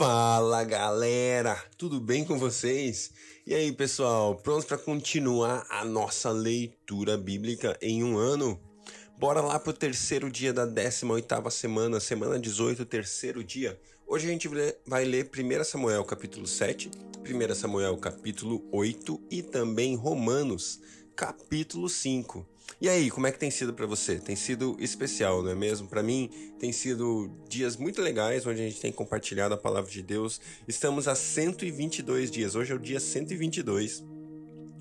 Fala galera, tudo bem com vocês? E aí pessoal, prontos para continuar a nossa leitura bíblica em um ano? Bora lá pro terceiro dia da 18ª semana, semana 18, terceiro dia. Hoje a gente vai ler 1 Samuel capítulo 7, 1 Samuel capítulo 8 e também Romanos capítulo 5. E aí, como é que tem sido para você? Tem sido especial, não é mesmo? Para mim, tem sido dias muito legais onde a gente tem compartilhado a palavra de Deus. Estamos a 122 dias. Hoje é o dia 122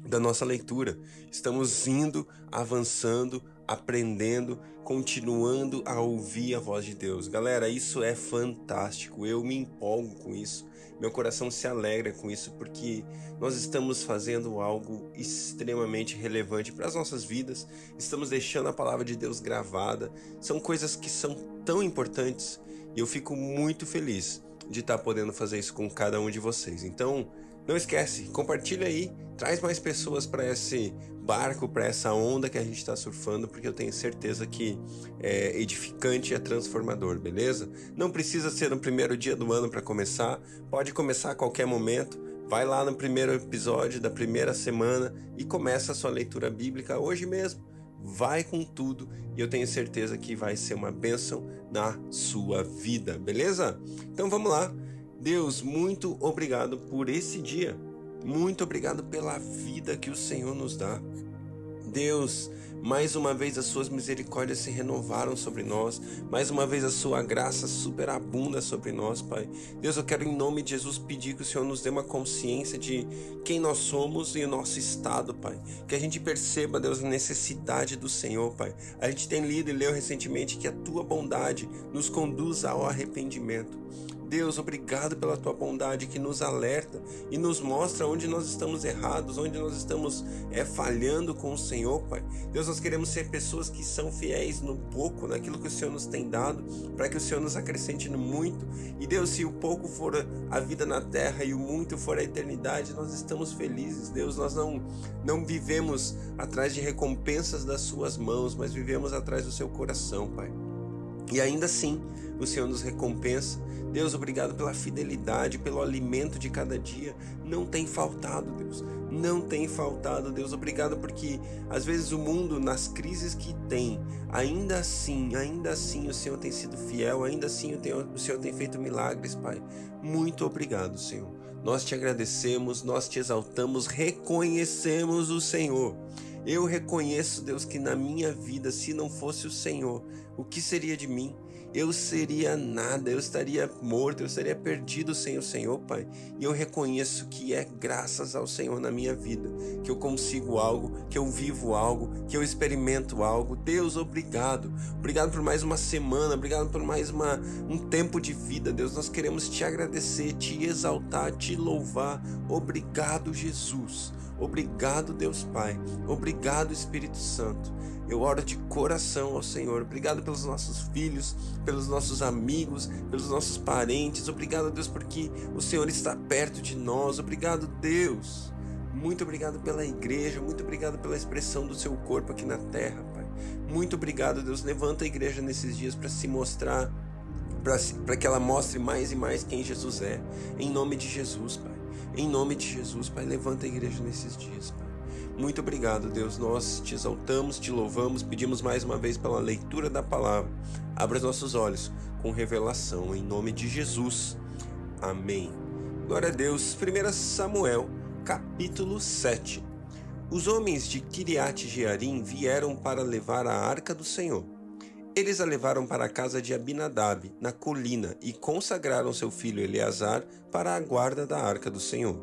da nossa leitura. Estamos indo, avançando, aprendendo, continuando a ouvir a voz de Deus. Galera, isso é fantástico. Eu me empolgo com isso. Meu coração se alegra com isso porque nós estamos fazendo algo extremamente relevante para as nossas vidas, estamos deixando a palavra de Deus gravada. São coisas que são tão importantes e eu fico muito feliz de estar podendo fazer isso com cada um de vocês. Então, não esquece, compartilha aí, traz mais pessoas para esse barco, para essa onda que a gente está surfando, porque eu tenho certeza que é edificante e é transformador, beleza? Não precisa ser no primeiro dia do ano para começar, pode começar a qualquer momento. Vai lá no primeiro episódio da primeira semana e começa a sua leitura bíblica hoje mesmo. Vai com tudo e eu tenho certeza que vai ser uma bênção na sua vida, beleza? Então vamos lá. Deus, muito obrigado por esse dia. Muito obrigado pela vida que o Senhor nos dá. Deus, mais uma vez as suas misericórdias se renovaram sobre nós, mais uma vez a sua graça superabunda sobre nós, Pai. Deus, eu quero em nome de Jesus pedir que o Senhor nos dê uma consciência de quem nós somos e o nosso estado, Pai. Que a gente perceba, Deus, a necessidade do Senhor, Pai. A gente tem lido e leu recentemente que a tua bondade nos conduz ao arrependimento. Deus, obrigado pela tua bondade que nos alerta e nos mostra onde nós estamos errados, onde nós estamos é, falhando com o Senhor, Pai. Deus, nós queremos ser pessoas que são fiéis no pouco, naquilo que o Senhor nos tem dado, para que o Senhor nos acrescente no muito. E Deus, se o pouco for a vida na terra e o muito for a eternidade, nós estamos felizes. Deus, nós não, não vivemos atrás de recompensas das Suas mãos, mas vivemos atrás do Seu coração, Pai. E ainda assim, o Senhor nos recompensa. Deus, obrigado pela fidelidade, pelo alimento de cada dia. Não tem faltado, Deus. Não tem faltado, Deus. Obrigado porque às vezes o mundo, nas crises que tem, ainda assim, ainda assim o Senhor tem sido fiel, ainda assim o Senhor tem feito milagres, Pai. Muito obrigado, Senhor. Nós te agradecemos, nós te exaltamos, reconhecemos o Senhor. Eu reconheço, Deus, que na minha vida, se não fosse o Senhor, o que seria de mim? eu seria nada, eu estaria morto, eu estaria perdido sem o Senhor, Pai. E eu reconheço que é graças ao Senhor na minha vida que eu consigo algo, que eu vivo algo, que eu experimento algo. Deus, obrigado. Obrigado por mais uma semana, obrigado por mais uma, um tempo de vida, Deus. Nós queremos te agradecer, te exaltar, te louvar. Obrigado, Jesus. Obrigado, Deus Pai. Obrigado, Espírito Santo. Eu oro de coração ao Senhor. Obrigado pelos nossos filhos, pelos nossos amigos, pelos nossos parentes. Obrigado, Deus, porque o Senhor está perto de nós. Obrigado, Deus. Muito obrigado pela igreja, muito obrigado pela expressão do seu corpo aqui na terra, Pai. Muito obrigado, Deus. Levanta a igreja nesses dias para se mostrar, para que ela mostre mais e mais quem Jesus é. Em nome de Jesus, Pai. Em nome de Jesus, Pai, levanta a igreja nesses dias, Pai. Muito obrigado, Deus. Nós te exaltamos, te louvamos, pedimos mais uma vez pela leitura da palavra. Abra os nossos olhos com revelação, em nome de Jesus. Amém. Glória a Deus. 1 Samuel, capítulo 7. Os homens de Kiriat Jearim vieram para levar a arca do Senhor. Eles a levaram para a casa de Abinadab, na colina, e consagraram seu filho Eleazar para a guarda da arca do Senhor.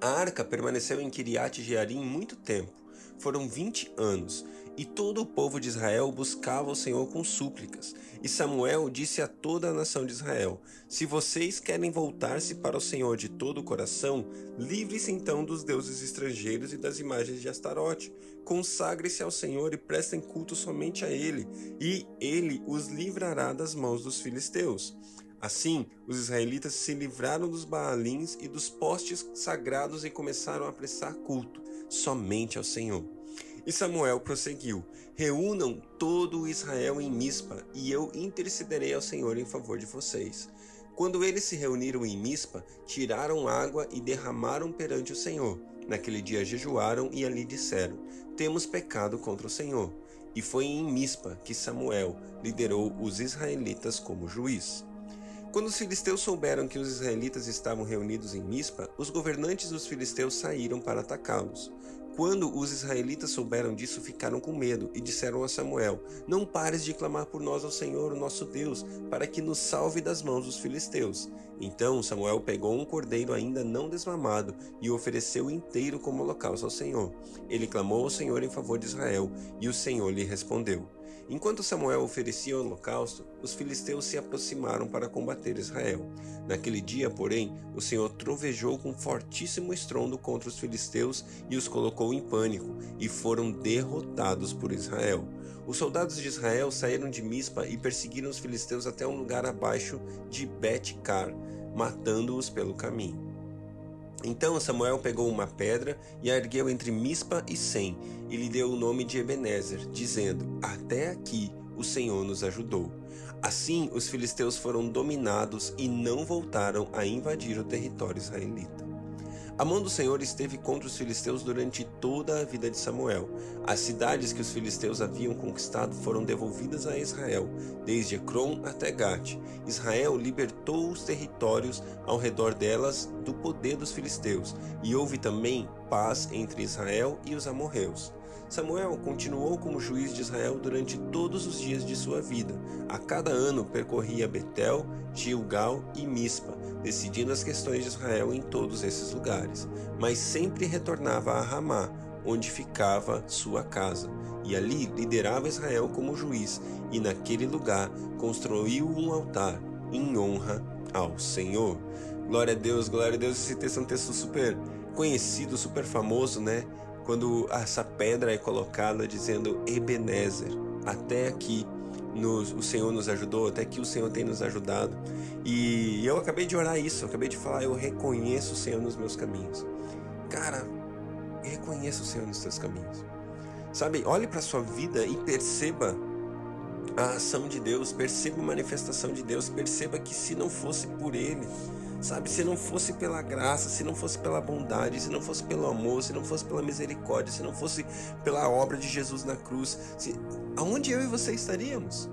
A arca permaneceu em Kiriat Jearim muito tempo, foram vinte anos, e todo o povo de Israel buscava o Senhor com súplicas. E Samuel disse a toda a nação de Israel: Se vocês querem voltar-se para o Senhor de todo o coração, livre-se então dos deuses estrangeiros e das imagens de Astarote. Consagre-se ao Senhor e prestem culto somente a Ele, e Ele os livrará das mãos dos filisteus. Assim, os israelitas se livraram dos Baalins e dos postes sagrados e começaram a prestar culto somente ao Senhor. E Samuel prosseguiu: Reúnam todo Israel em Mispa, e eu intercederei ao Senhor em favor de vocês. Quando eles se reuniram em Mispa, tiraram água e derramaram perante o Senhor. Naquele dia jejuaram e ali disseram: Temos pecado contra o Senhor. E foi em Mispa que Samuel liderou os israelitas como juiz. Quando os filisteus souberam que os israelitas estavam reunidos em Mispa, os governantes dos filisteus saíram para atacá-los. Quando os israelitas souberam disso, ficaram com medo e disseram a Samuel: Não pares de clamar por nós ao Senhor, o nosso Deus, para que nos salve das mãos dos filisteus. Então Samuel pegou um cordeiro ainda não desmamado e o ofereceu inteiro como holocausto ao Senhor. Ele clamou ao Senhor em favor de Israel, e o Senhor lhe respondeu. Enquanto Samuel oferecia o holocausto, os filisteus se aproximaram para combater Israel. Naquele dia, porém, o Senhor trovejou com fortíssimo estrondo contra os filisteus e os colocou em pânico, e foram derrotados por Israel. Os soldados de Israel saíram de Mispa e perseguiram os filisteus até um lugar abaixo de Bet-Car, matando-os pelo caminho. Então Samuel pegou uma pedra e a ergueu entre Mispa e Sem, e lhe deu o nome de Ebenezer, dizendo: Até aqui o Senhor nos ajudou. Assim os filisteus foram dominados e não voltaram a invadir o território israelita. A mão do Senhor esteve contra os filisteus durante toda a vida de Samuel. As cidades que os filisteus haviam conquistado foram devolvidas a Israel, desde Ecrom até Gate. Israel libertou os territórios ao redor delas do poder dos filisteus, e houve também paz entre Israel e os amorreus. Samuel continuou como juiz de Israel durante todos os dias de sua vida. A cada ano percorria Betel, Gilgal e Mispa, decidindo as questões de Israel em todos esses lugares, mas sempre retornava a Ramá, onde ficava sua casa, e ali liderava Israel como juiz, e naquele lugar construiu um altar em honra ao Senhor. Glória a Deus, glória a Deus. Esse texto é um texto super conhecido, super famoso, né? Quando essa pedra é colocada dizendo Ebenezer, até aqui nos, o Senhor nos ajudou, até aqui o Senhor tem nos ajudado. E eu acabei de orar isso, eu acabei de falar, eu reconheço o Senhor nos meus caminhos. Cara, reconheça o Senhor nos seus caminhos. Sabe, olhe para sua vida e perceba a ação de Deus, perceba a manifestação de Deus, perceba que se não fosse por Ele, Sabe, se não fosse pela graça, se não fosse pela bondade, se não fosse pelo amor, se não fosse pela misericórdia, se não fosse pela obra de Jesus na cruz, se... aonde eu e você estaríamos?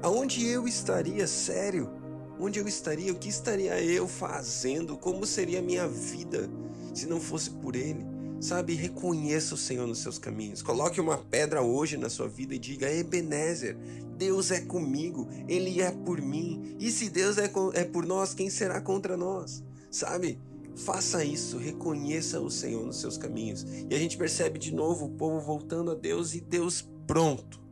Aonde eu estaria, sério? Onde eu estaria? O que estaria eu fazendo? Como seria a minha vida se não fosse por Ele? Sabe, reconheça o Senhor nos seus caminhos. Coloque uma pedra hoje na sua vida e diga: Ebenezer, Deus é comigo, Ele é por mim. E se Deus é, é por nós, quem será contra nós? Sabe? Faça isso, reconheça o Senhor nos seus caminhos. E a gente percebe de novo o povo voltando a Deus e Deus pronto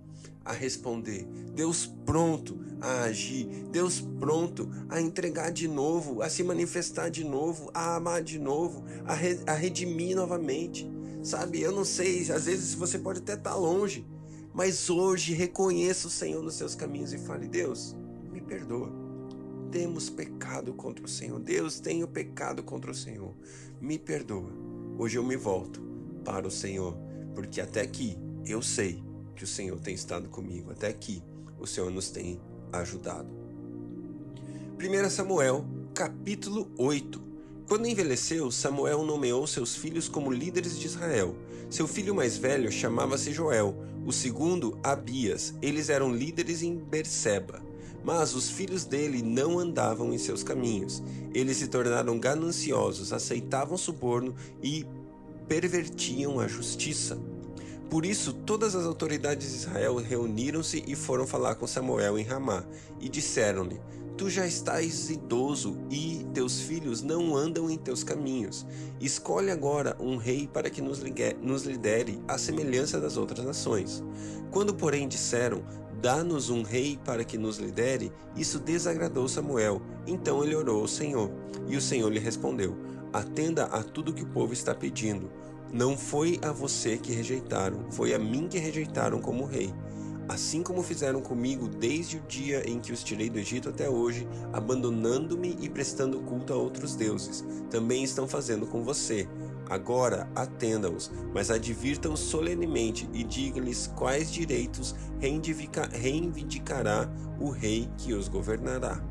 a responder, Deus pronto a agir, Deus pronto a entregar de novo, a se manifestar de novo, a amar de novo, a, re, a redimir novamente. Sabe, eu não sei, às vezes você pode até estar longe, mas hoje reconheça o Senhor nos seus caminhos e fale: Deus, me perdoa. Temos pecado contra o Senhor. Deus, tenho pecado contra o Senhor. Me perdoa. Hoje eu me volto para o Senhor, porque até aqui eu sei que o Senhor tem estado comigo. Até aqui o Senhor nos tem ajudado. 1 Samuel, capítulo 8. Quando envelheceu, Samuel nomeou seus filhos como líderes de Israel. Seu filho mais velho chamava-se Joel, o segundo Abias. Eles eram líderes em Berseba. Mas os filhos dele não andavam em seus caminhos. Eles se tornaram gananciosos, aceitavam suborno e pervertiam a justiça. Por isso, todas as autoridades de Israel reuniram-se e foram falar com Samuel em Ramá, e disseram-lhe: Tu já estás idoso e teus filhos não andam em teus caminhos. Escolhe agora um rei para que nos, nos lidere à semelhança das outras nações. Quando, porém, disseram: Dá-nos um rei para que nos lidere, isso desagradou Samuel. Então ele orou ao Senhor, e o Senhor lhe respondeu: Atenda a tudo que o povo está pedindo não foi a você que rejeitaram, foi a mim que rejeitaram como rei. Assim como fizeram comigo desde o dia em que os tirei do Egito até hoje, abandonando-me e prestando culto a outros deuses, também estão fazendo com você. Agora atenda-os, mas advirta-os solenemente e diga-lhes quais direitos reivindicará o rei que os governará.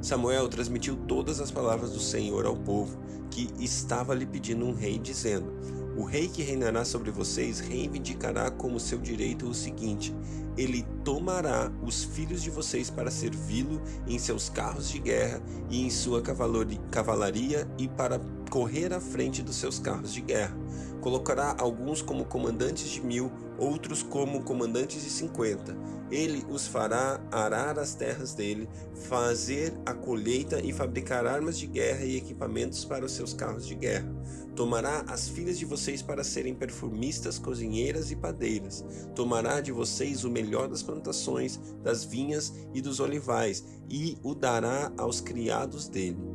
Samuel transmitiu todas as palavras do Senhor ao povo, que estava lhe pedindo um rei, dizendo: O rei que reinará sobre vocês reivindicará como seu direito o seguinte: ele tomará os filhos de vocês para servi-lo em seus carros de guerra e em sua cavalaria e para correr à frente dos seus carros de guerra. Colocará alguns como comandantes de mil, outros como comandantes de cinquenta. Ele os fará arar as terras dele, fazer a colheita e fabricar armas de guerra e equipamentos para os seus carros de guerra. Tomará as filhas de vocês para serem perfumistas, cozinheiras e padeiras. Tomará de vocês o melhor das plantações, das vinhas e dos olivais, e o dará aos criados dele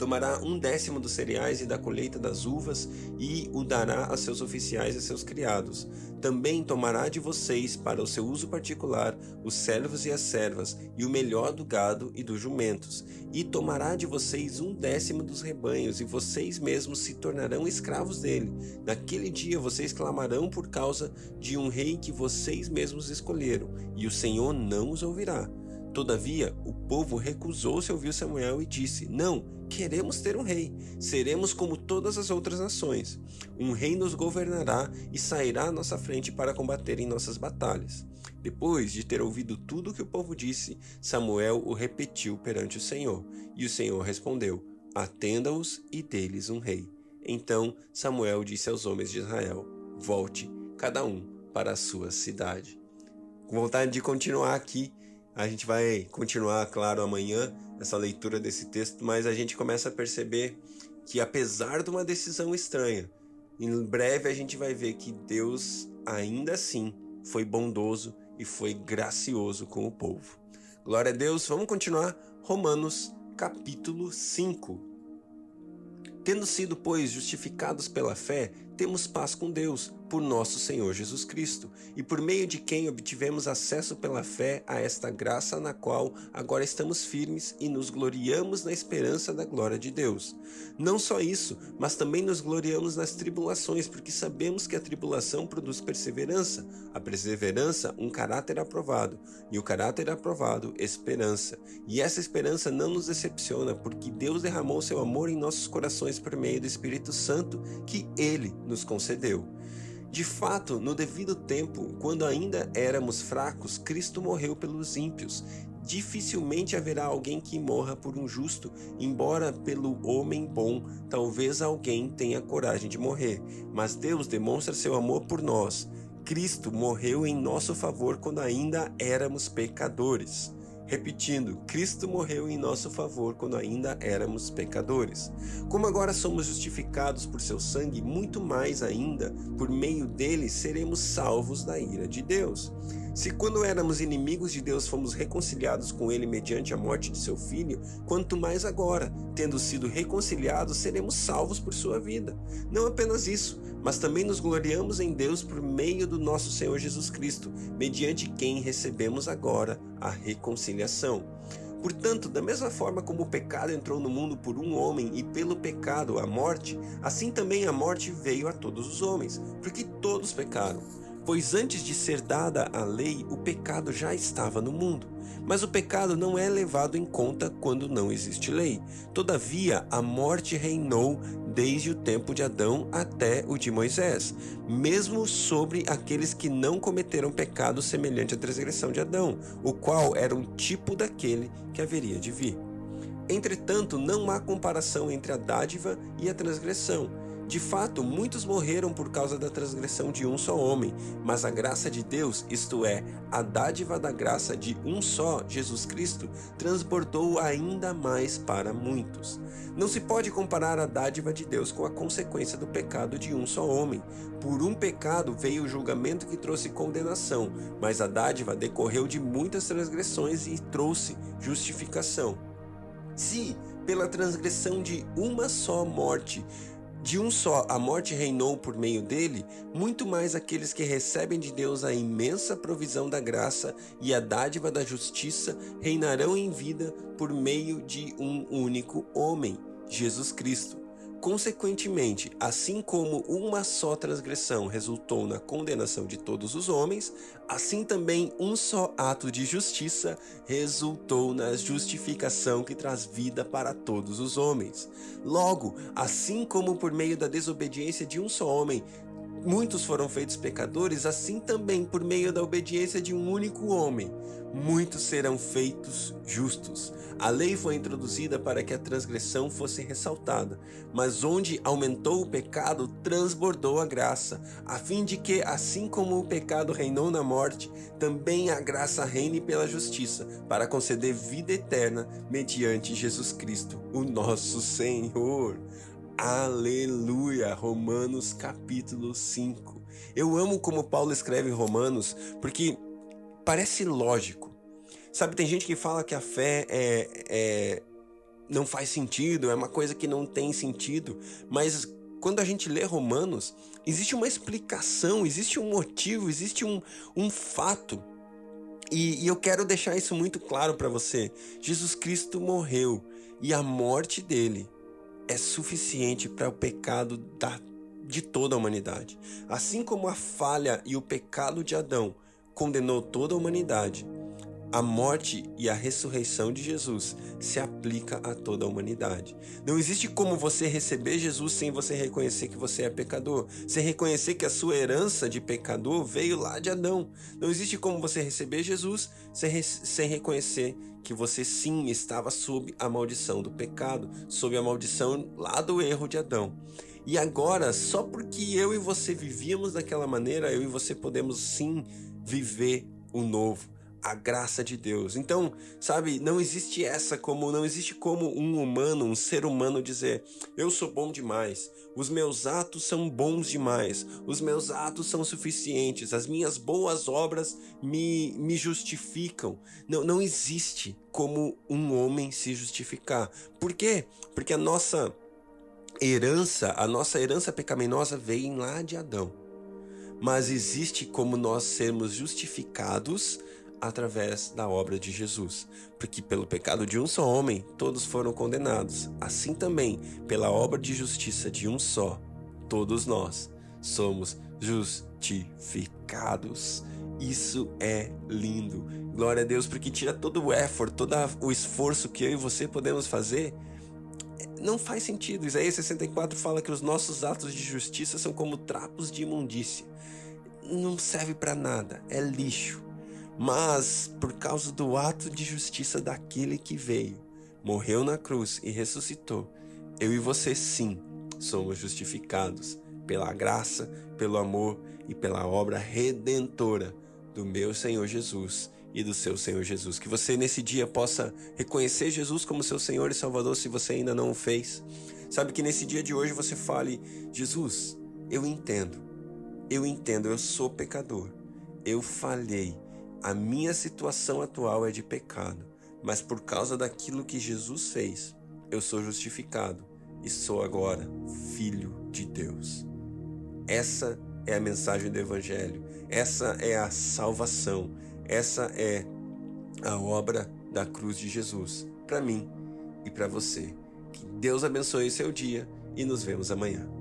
tomará um décimo dos cereais e da colheita das uvas e o dará a seus oficiais e seus criados. Também tomará de vocês, para o seu uso particular, os servos e as servas, e o melhor do gado e dos jumentos. E tomará de vocês um décimo dos rebanhos, e vocês mesmos se tornarão escravos dele. Naquele dia vocês clamarão por causa de um rei que vocês mesmos escolheram, e o Senhor não os ouvirá. Todavia, o povo recusou-se a ouvir Samuel e disse: Não, queremos ter um rei. Seremos como todas as outras nações. Um rei nos governará e sairá à nossa frente para combater em nossas batalhas. Depois de ter ouvido tudo o que o povo disse, Samuel o repetiu perante o Senhor. E o Senhor respondeu: Atenda-os e deles um rei. Então Samuel disse aos homens de Israel: Volte, cada um, para a sua cidade. Com vontade de continuar aqui a gente vai continuar, claro, amanhã essa leitura desse texto, mas a gente começa a perceber que apesar de uma decisão estranha, em breve a gente vai ver que Deus ainda assim foi bondoso e foi gracioso com o povo. Glória a Deus, vamos continuar Romanos capítulo 5. Tendo sido, pois, justificados pela fé, temos paz com Deus por nosso Senhor Jesus Cristo, e por meio de quem obtivemos acesso pela fé a esta graça na qual agora estamos firmes e nos gloriamos na esperança da glória de Deus. Não só isso, mas também nos gloriamos nas tribulações, porque sabemos que a tribulação produz perseverança, a perseverança, um caráter aprovado, e o caráter aprovado, esperança. E essa esperança não nos decepciona, porque Deus derramou seu amor em nossos corações por meio do Espírito Santo que ele nos concedeu. De fato, no devido tempo, quando ainda éramos fracos, Cristo morreu pelos ímpios. Dificilmente haverá alguém que morra por um justo, embora pelo homem bom talvez alguém tenha coragem de morrer. Mas Deus demonstra seu amor por nós. Cristo morreu em nosso favor quando ainda éramos pecadores. Repetindo, Cristo morreu em nosso favor quando ainda éramos pecadores. Como agora somos justificados por seu sangue, muito mais ainda, por meio dele, seremos salvos da ira de Deus. Se quando éramos inimigos de Deus fomos reconciliados com Ele mediante a morte de seu Filho, quanto mais agora, tendo sido reconciliados, seremos salvos por sua vida. Não apenas isso, mas também nos gloriamos em Deus por meio do nosso Senhor Jesus Cristo, mediante quem recebemos agora a reconciliação. Portanto, da mesma forma como o pecado entrou no mundo por um homem e pelo pecado a morte, assim também a morte veio a todos os homens, porque todos pecaram. Pois antes de ser dada a lei, o pecado já estava no mundo. Mas o pecado não é levado em conta quando não existe lei. Todavia, a morte reinou desde o tempo de Adão até o de Moisés, mesmo sobre aqueles que não cometeram pecado semelhante à transgressão de Adão, o qual era um tipo daquele que haveria de vir. Entretanto, não há comparação entre a dádiva e a transgressão de fato, muitos morreram por causa da transgressão de um só homem, mas a graça de Deus, isto é, a dádiva da graça de um só, Jesus Cristo, transportou ainda mais para muitos. Não se pode comparar a dádiva de Deus com a consequência do pecado de um só homem. Por um pecado veio o julgamento que trouxe condenação, mas a dádiva decorreu de muitas transgressões e trouxe justificação. Se, pela transgressão de uma só morte, de um só a morte reinou por meio dele, muito mais aqueles que recebem de Deus a imensa provisão da graça e a dádiva da justiça reinarão em vida por meio de um único homem, Jesus Cristo. Consequentemente, assim como uma só transgressão resultou na condenação de todos os homens, assim também um só ato de justiça resultou na justificação que traz vida para todos os homens. Logo, assim como por meio da desobediência de um só homem muitos foram feitos pecadores, assim também por meio da obediência de um único homem, muitos serão feitos justos. A lei foi introduzida para que a transgressão fosse ressaltada, mas onde aumentou o pecado, transbordou a graça, a fim de que, assim como o pecado reinou na morte, também a graça reine pela justiça, para conceder vida eterna mediante Jesus Cristo, o nosso Senhor. Aleluia! Romanos capítulo 5. Eu amo como Paulo escreve Romanos, porque parece lógico. Sabe, tem gente que fala que a fé é, é não faz sentido, é uma coisa que não tem sentido, mas quando a gente lê Romanos, existe uma explicação, existe um motivo, existe um, um fato. E, e eu quero deixar isso muito claro para você. Jesus Cristo morreu e a morte dele é suficiente para o pecado da, de toda a humanidade. Assim como a falha e o pecado de Adão condenou toda a humanidade, a morte e a ressurreição de Jesus se aplica a toda a humanidade. Não existe como você receber Jesus sem você reconhecer que você é pecador, sem reconhecer que a sua herança de pecador veio lá de Adão. Não existe como você receber Jesus sem, re sem reconhecer que você sim estava sob a maldição do pecado, sob a maldição lá do erro de Adão. E agora, só porque eu e você vivíamos daquela maneira, eu e você podemos sim viver o novo a graça de Deus. Então, sabe, não existe essa como não existe como um humano, um ser humano dizer: "Eu sou bom demais, os meus atos são bons demais, os meus atos são suficientes, as minhas boas obras me me justificam". Não não existe como um homem se justificar. Por quê? Porque a nossa herança, a nossa herança pecaminosa vem lá de Adão. Mas existe como nós sermos justificados através da obra de Jesus, porque pelo pecado de um só homem todos foram condenados, assim também pela obra de justiça de um só, todos nós somos justificados. Isso é lindo. Glória a Deus, porque tira todo o effort, todo o esforço que eu e você podemos fazer. Não faz sentido. Isaías 64 fala que os nossos atos de justiça são como trapos de imundícia. Não serve para nada, é lixo mas por causa do ato de justiça daquele que veio, morreu na cruz e ressuscitou, eu e você sim somos justificados pela graça, pelo amor e pela obra redentora do meu Senhor Jesus e do seu Senhor Jesus. Que você nesse dia possa reconhecer Jesus como seu Senhor e Salvador se você ainda não o fez. Sabe que nesse dia de hoje você fale: Jesus, eu entendo, eu entendo, eu sou pecador, eu falhei a minha situação atual é de pecado, mas por causa daquilo que Jesus fez, eu sou justificado e sou agora filho de Deus. Essa é a mensagem do Evangelho, essa é a salvação, essa é a obra da cruz de Jesus para mim e para você. Que Deus abençoe seu dia e nos vemos amanhã.